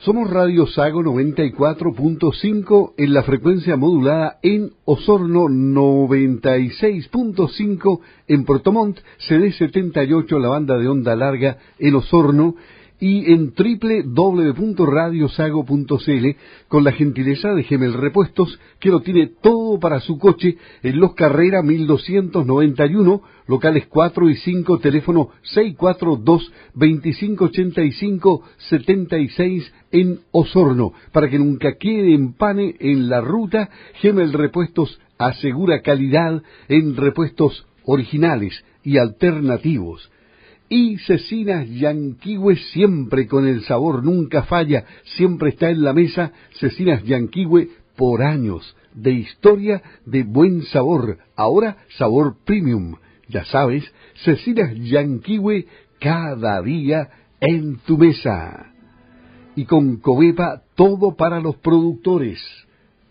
Somos Radio Sago 94.5 en la frecuencia modulada en Osorno 96.5 en Portomont, CD 78 la banda de onda larga en Osorno y en www.radiosago.cl con la gentileza de Gemel Repuestos que lo tiene todo para su coche en Los Carrera 1291, locales 4 y 5, teléfono 642-2585-76 en Osorno, para que nunca quede en pane en la ruta, Gemel Repuestos asegura calidad en repuestos originales y alternativos y Cecinas Yanquihue siempre con el sabor, nunca falla, siempre está en la mesa Cecinas Yanquihue por años de historia de buen sabor, ahora sabor premium. Ya sabes, Cecinas Yanquihue cada día en tu mesa. Y con Covepa todo para los productores.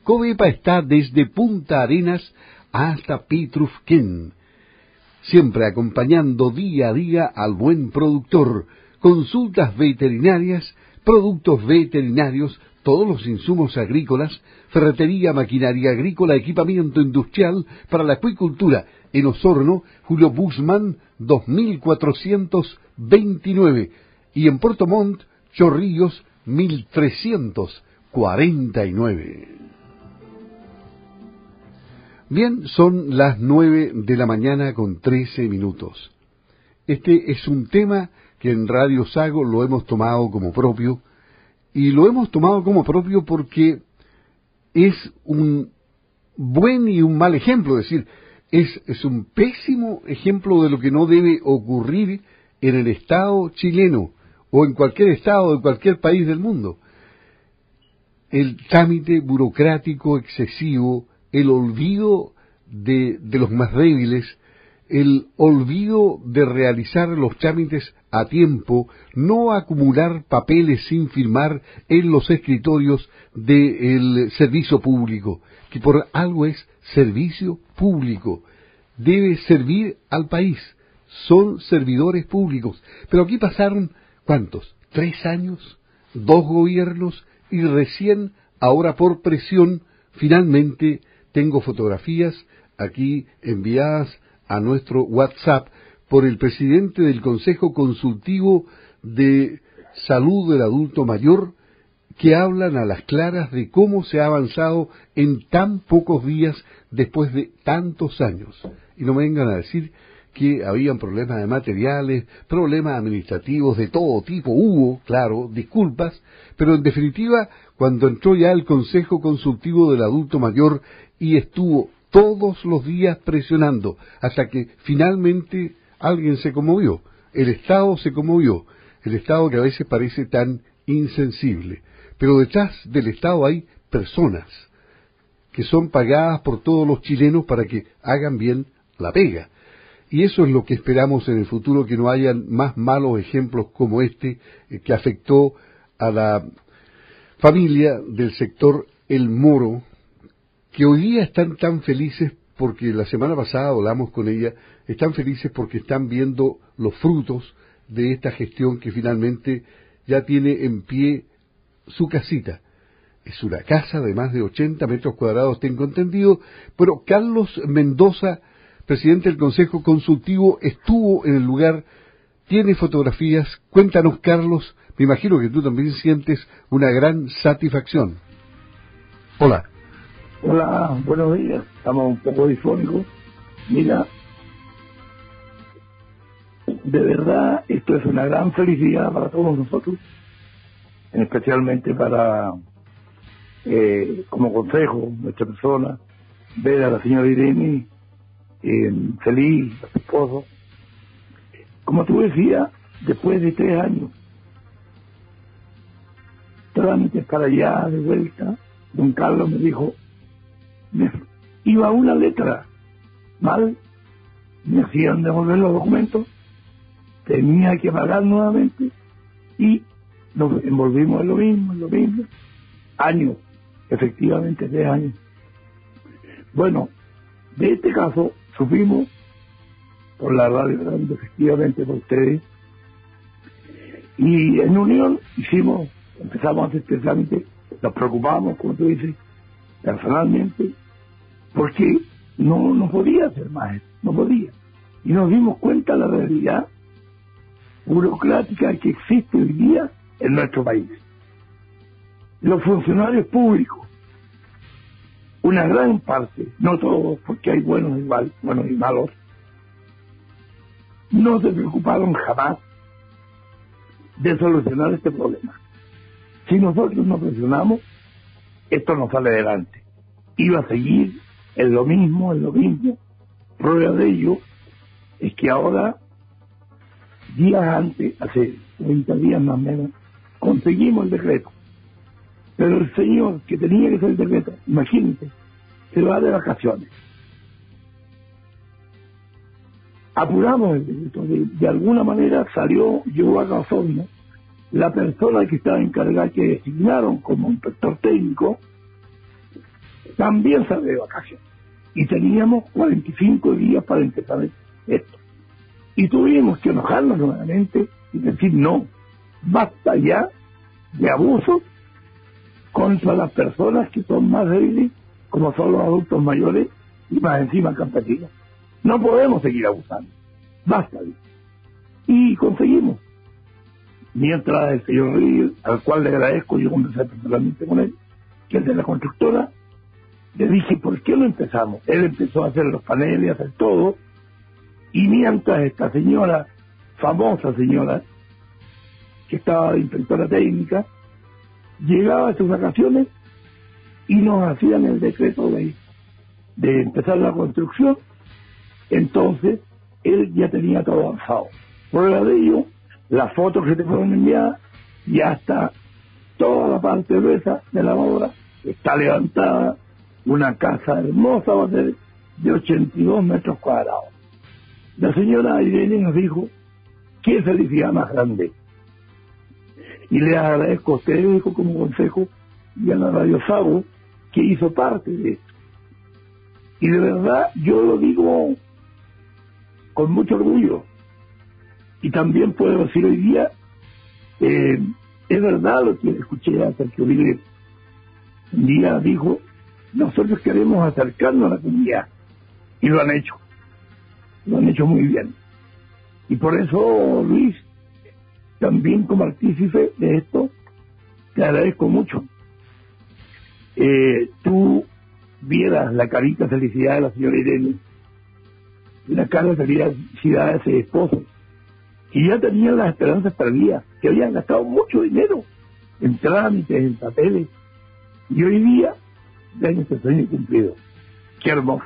Covepa está desde Punta Arenas hasta Pitrufquén siempre acompañando día a día al buen productor, consultas veterinarias, productos veterinarios, todos los insumos agrícolas, ferretería, maquinaria agrícola, equipamiento industrial para la acuicultura. En Osorno, Julio Busman, 2429. Y en Puerto Montt, Chorrillos, 1349. Bien, son las nueve de la mañana con trece minutos. Este es un tema que en Radio Sago lo hemos tomado como propio, y lo hemos tomado como propio porque es un buen y un mal ejemplo, es decir, es, es un pésimo ejemplo de lo que no debe ocurrir en el Estado chileno o en cualquier Estado de cualquier país del mundo. El trámite burocrático excesivo, el olvido de, los más débiles, el olvido de realizar los trámites a tiempo, no acumular papeles sin firmar en los escritorios del servicio público, que por algo es servicio público, debe servir al país, son servidores públicos. Pero aquí pasaron, ¿cuántos? ¿Tres años? ¿Dos gobiernos? Y recién, ahora por presión, finalmente tengo fotografías aquí enviadas a nuestro WhatsApp por el presidente del Consejo Consultivo de Salud del Adulto Mayor, que hablan a las claras de cómo se ha avanzado en tan pocos días después de tantos años. Y no me vengan a decir que habían problemas de materiales, problemas administrativos de todo tipo, hubo, claro, disculpas, pero en definitiva, cuando entró ya el Consejo Consultivo del Adulto Mayor y estuvo todos los días presionando, hasta que finalmente alguien se conmovió, el Estado se conmovió, el Estado que a veces parece tan insensible. Pero detrás del Estado hay personas que son pagadas por todos los chilenos para que hagan bien la pega. Y eso es lo que esperamos en el futuro, que no hayan más malos ejemplos como este eh, que afectó a la familia del sector El Moro, que hoy día están tan felices porque la semana pasada hablamos con ella, están felices porque están viendo los frutos de esta gestión que finalmente ya tiene en pie su casita. Es una casa de más de 80 metros cuadrados, tengo entendido, pero Carlos Mendoza, presidente del Consejo Consultivo, estuvo en el lugar, tiene fotografías. Cuéntanos, Carlos, me imagino que tú también sientes una gran satisfacción. Hola. Hola, buenos días. Estamos un poco difónicos. Mira, de verdad esto es una gran felicidad para todos nosotros, especialmente para, eh, como consejo, nuestra persona, ver a la señora Irene eh, feliz, a su esposo. Como tú decías, después de tres años, trámites para allá, de vuelta, don Carlos me dijo, me iba una letra mal, me hacían devolver los documentos, tenía que pagar nuevamente y nos envolvimos en lo mismo, en lo mismo, años, efectivamente tres años. Bueno, de este caso supimos por la radio efectivamente por ustedes, y en unión hicimos empezamos trámite, nos preocupamos, como tú dices, personalmente, porque no, no podía hacer más, no podía. Y nos dimos cuenta de la realidad burocrática que existe hoy día en nuestro país. Los funcionarios públicos, una gran parte, no todos, porque hay buenos y, mal, buenos y malos, no se preocuparon jamás de solucionar este problema. Si nosotros no presionamos, esto no sale adelante. Iba a seguir en lo mismo, en lo mismo. Prueba de ello es que ahora, días antes, hace 30 días más o menos, conseguimos el decreto. Pero el señor que tenía que ser el decreto, imagínate, se va de vacaciones. Apuramos el decreto, de, alguna manera salió, llegó a razón, la persona que estaba encargada, que designaron como inspector técnico, también sale de vacaciones. Y teníamos 45 días para empezar esto. Y tuvimos que enojarnos nuevamente y decir, no, basta ya de abuso contra las personas que son más débiles, como son los adultos mayores y más encima campesinos. No podemos seguir abusando. Basta. Y conseguimos Mientras el señor Ríos, al cual le agradezco, yo conversé personalmente con él, que es de la constructora, le dije, ¿por qué no empezamos? Él empezó a hacer los paneles, a hacer todo, y mientras esta señora, famosa señora, que estaba de inspectora técnica, llegaba a sus vacaciones y nos hacían el decreto de, de empezar la construcción, entonces él ya tenía todo avanzado. Prueba de ello, las fotos que te fueron enviadas, ya está toda la parte gruesa de la obra, está levantada, una casa hermosa va a ser de 82 metros cuadrados. La señora Irene nos dijo, qué felicidad más grande. Y le agradezco a ustedes como consejo y a la Radio Sabo que hizo parte de esto. Y de verdad yo lo digo con mucho orgullo, y también puedo decir hoy día, eh, es verdad lo que escuché a Sergio Uribe. Un día dijo, nosotros queremos acercarnos a la comunidad. Y lo han hecho. Lo han hecho muy bien. Y por eso, Luis, también como artífice de esto, te agradezco mucho. Eh, tú vieras la carita felicidad de la señora Irene, la cara de felicidad de ese esposo, y ya tenían las esperanzas perdidas, que habían gastado mucho dinero en trámites, en papeles, y hoy día ven este sueño cumplido. Qué hermoso.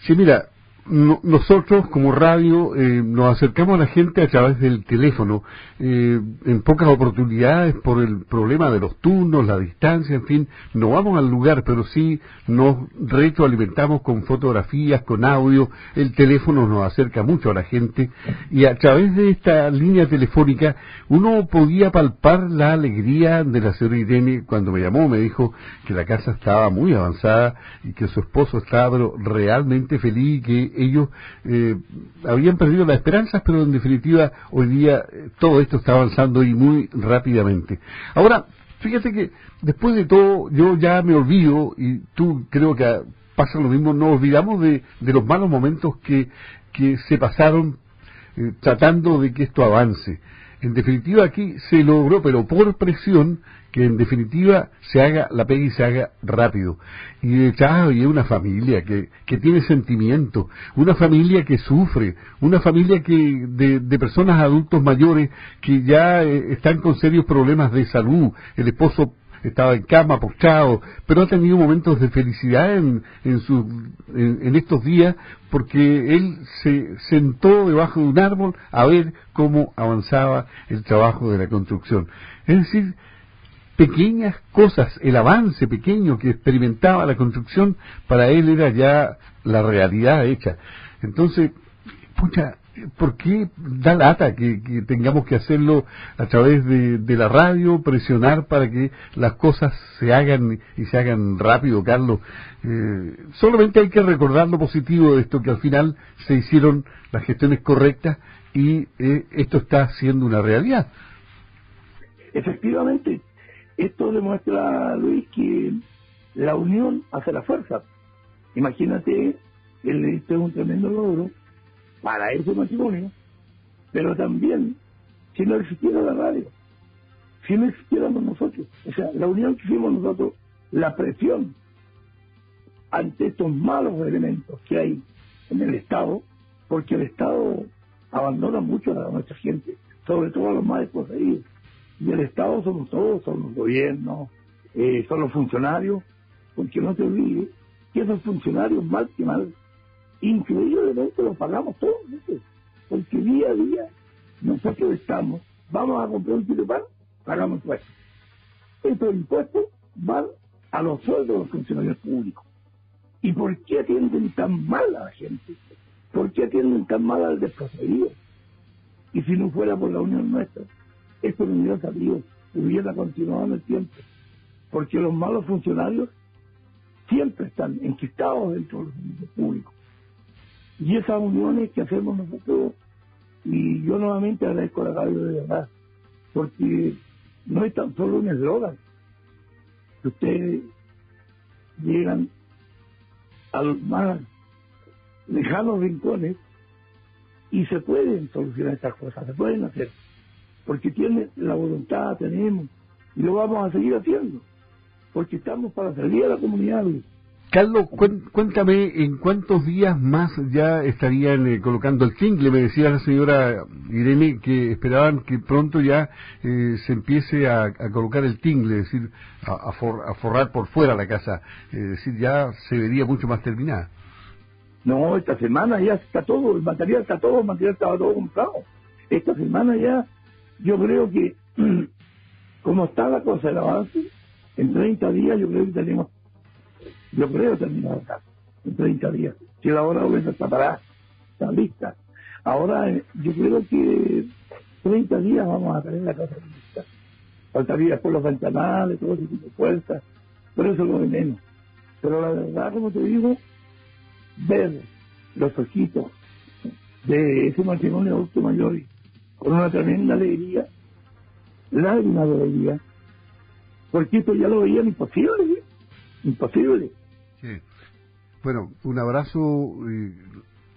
Sí, mira, nosotros como radio eh, nos acercamos a la gente a través del teléfono, eh, en pocas oportunidades por el problema de los turnos, la distancia, en fin, no vamos al lugar, pero sí nos retroalimentamos con fotografías, con audio, el teléfono nos acerca mucho a la gente y a través de esta línea telefónica uno podía palpar la alegría de la señora Irene cuando me llamó, me dijo que la casa estaba muy avanzada y que su esposo estaba realmente feliz y que ellos eh, habían perdido las esperanzas, pero en definitiva hoy día eh, todo esto está avanzando y muy rápidamente. Ahora, fíjate que después de todo yo ya me olvido, y tú creo que pasa lo mismo, nos olvidamos de, de los malos momentos que, que se pasaron eh, tratando de que esto avance. En definitiva aquí se logró, pero por presión, que en definitiva se haga la pega y se haga rápido. Y ya hay una familia que, que tiene sentimiento, una familia que sufre, una familia que de, de personas adultos mayores que ya eh, están con serios problemas de salud. El esposo estaba en cama, postrado, pero ha tenido momentos de felicidad en, en, en, estos días porque él se sentó debajo de un árbol a ver cómo avanzaba el trabajo de la construcción. Es decir, pequeñas cosas, el avance pequeño que experimentaba la construcción, para él era ya la realidad hecha. Entonces, pucha, ¿por qué da lata que, tengamos que hacerlo a través de, la radio, presionar para que las cosas se hagan y se hagan rápido, Carlos? Eh, solamente hay que recordar lo positivo de esto, que al final se hicieron las gestiones correctas y eh, esto está siendo una realidad. efectivamente, esto demuestra, Luis, que la unión hace la fuerza. Imagínate, él este es un tremendo logro para ese matrimonio, pero también si no existiera la radio, si no existiéramos nosotros, o sea, la unión que hicimos nosotros, la presión ante estos malos elementos que hay en el Estado, porque el Estado abandona mucho a nuestra gente, sobre todo a los más desposeídos. Y el Estado somos todos, son los gobiernos, eh, son los funcionarios, porque no te olvides que esos funcionarios mal que mal, increíblemente los pagamos todos, porque día a día nosotros estamos, vamos a comprar un kilo de pan, pagamos impuestos. Estos impuestos van a los sueldos de los funcionarios públicos. ¿Y por qué atienden tan mal a la gente? ¿Por qué atienden tan mal al desposeído? Y si no fuera por la unión nuestra, esto no hubiera salido, hubiera continuado en el tiempo. Porque los malos funcionarios siempre están enquistados dentro de los públicos. Y esas uniones que hacemos nosotros, y yo nuevamente agradezco a la radio de verdad, porque no es tan solo un eslogan, que ustedes llegan a los más lejanos rincones y se pueden solucionar estas cosas, se pueden hacer, porque tiene la voluntad, tenemos, y lo vamos a seguir haciendo, porque estamos para salir a la comunidad. Carlos, cuéntame en cuántos días más ya estarían eh, colocando el tingle. Me decía la señora Irene que esperaban que pronto ya eh, se empiece a, colocar el tingle, es decir, a, forrar por fuera la casa. Es decir, ya se vería mucho más terminada. No, esta semana ya está todo, el material está todo, el material estaba todo comprado. Esta semana ya, yo creo que, como está la cosa del avance, en 30 días yo creo que tenemos, yo creo terminar acá, en 30 días. Si la hora de está parada, está lista. Ahora, eh, yo creo que 30 días vamos a tener la casa lista. Faltaría después los ventanales, todo ese tipo de puertas, pero eso es lo de menos. Pero la verdad, como te digo, ver los ojitos de ese matrimonio adulto mayor con una tremenda alegría, lágrimas de alegría, porque esto ya lo veían imposible, ¿eh? Imposible. Bueno, un abrazo eh,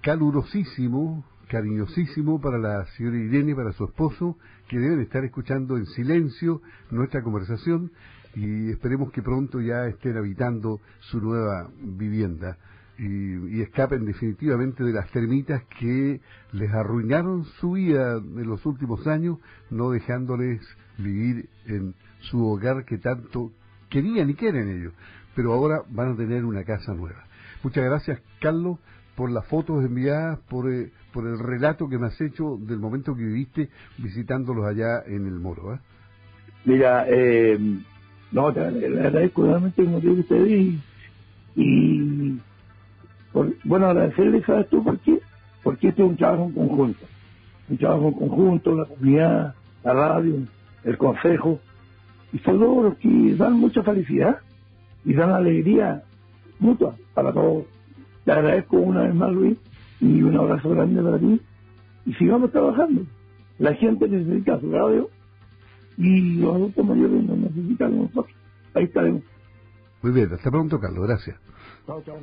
calurosísimo, cariñosísimo para la señora Irene, para su esposo, que deben estar escuchando en silencio nuestra conversación y esperemos que pronto ya estén habitando su nueva vivienda y, escapen definitivamente de las termitas que les arruinaron su vida en los últimos años, no dejándoles vivir en su hogar que tanto querían y quieren ellos. Pero ahora van a tener una casa nueva. Muchas gracias, Carlos, por las fotos enviadas, por, eh, por el relato que me has hecho del momento que viviste visitándolos allá en el Moro. ¿eh? Mira, eh, no, te agradezco realmente como te usted y, y bueno, agradecerle, ¿sabes tú por qué? Porque esto es un trabajo en conjunto. Un trabajo en conjunto, la comunidad, la radio, el consejo. Y son logros que dan mucha felicidad y dan alegría mutua para todos. Te agradezco una vez más, Luis, y un abrazo grande para ti. Y sigamos trabajando. La gente necesita su radio y los adultos mayores nos necesitan nosotros. Ahí estaremos. Muy bien, hasta pronto, Carlos. Gracias. Chao, chao.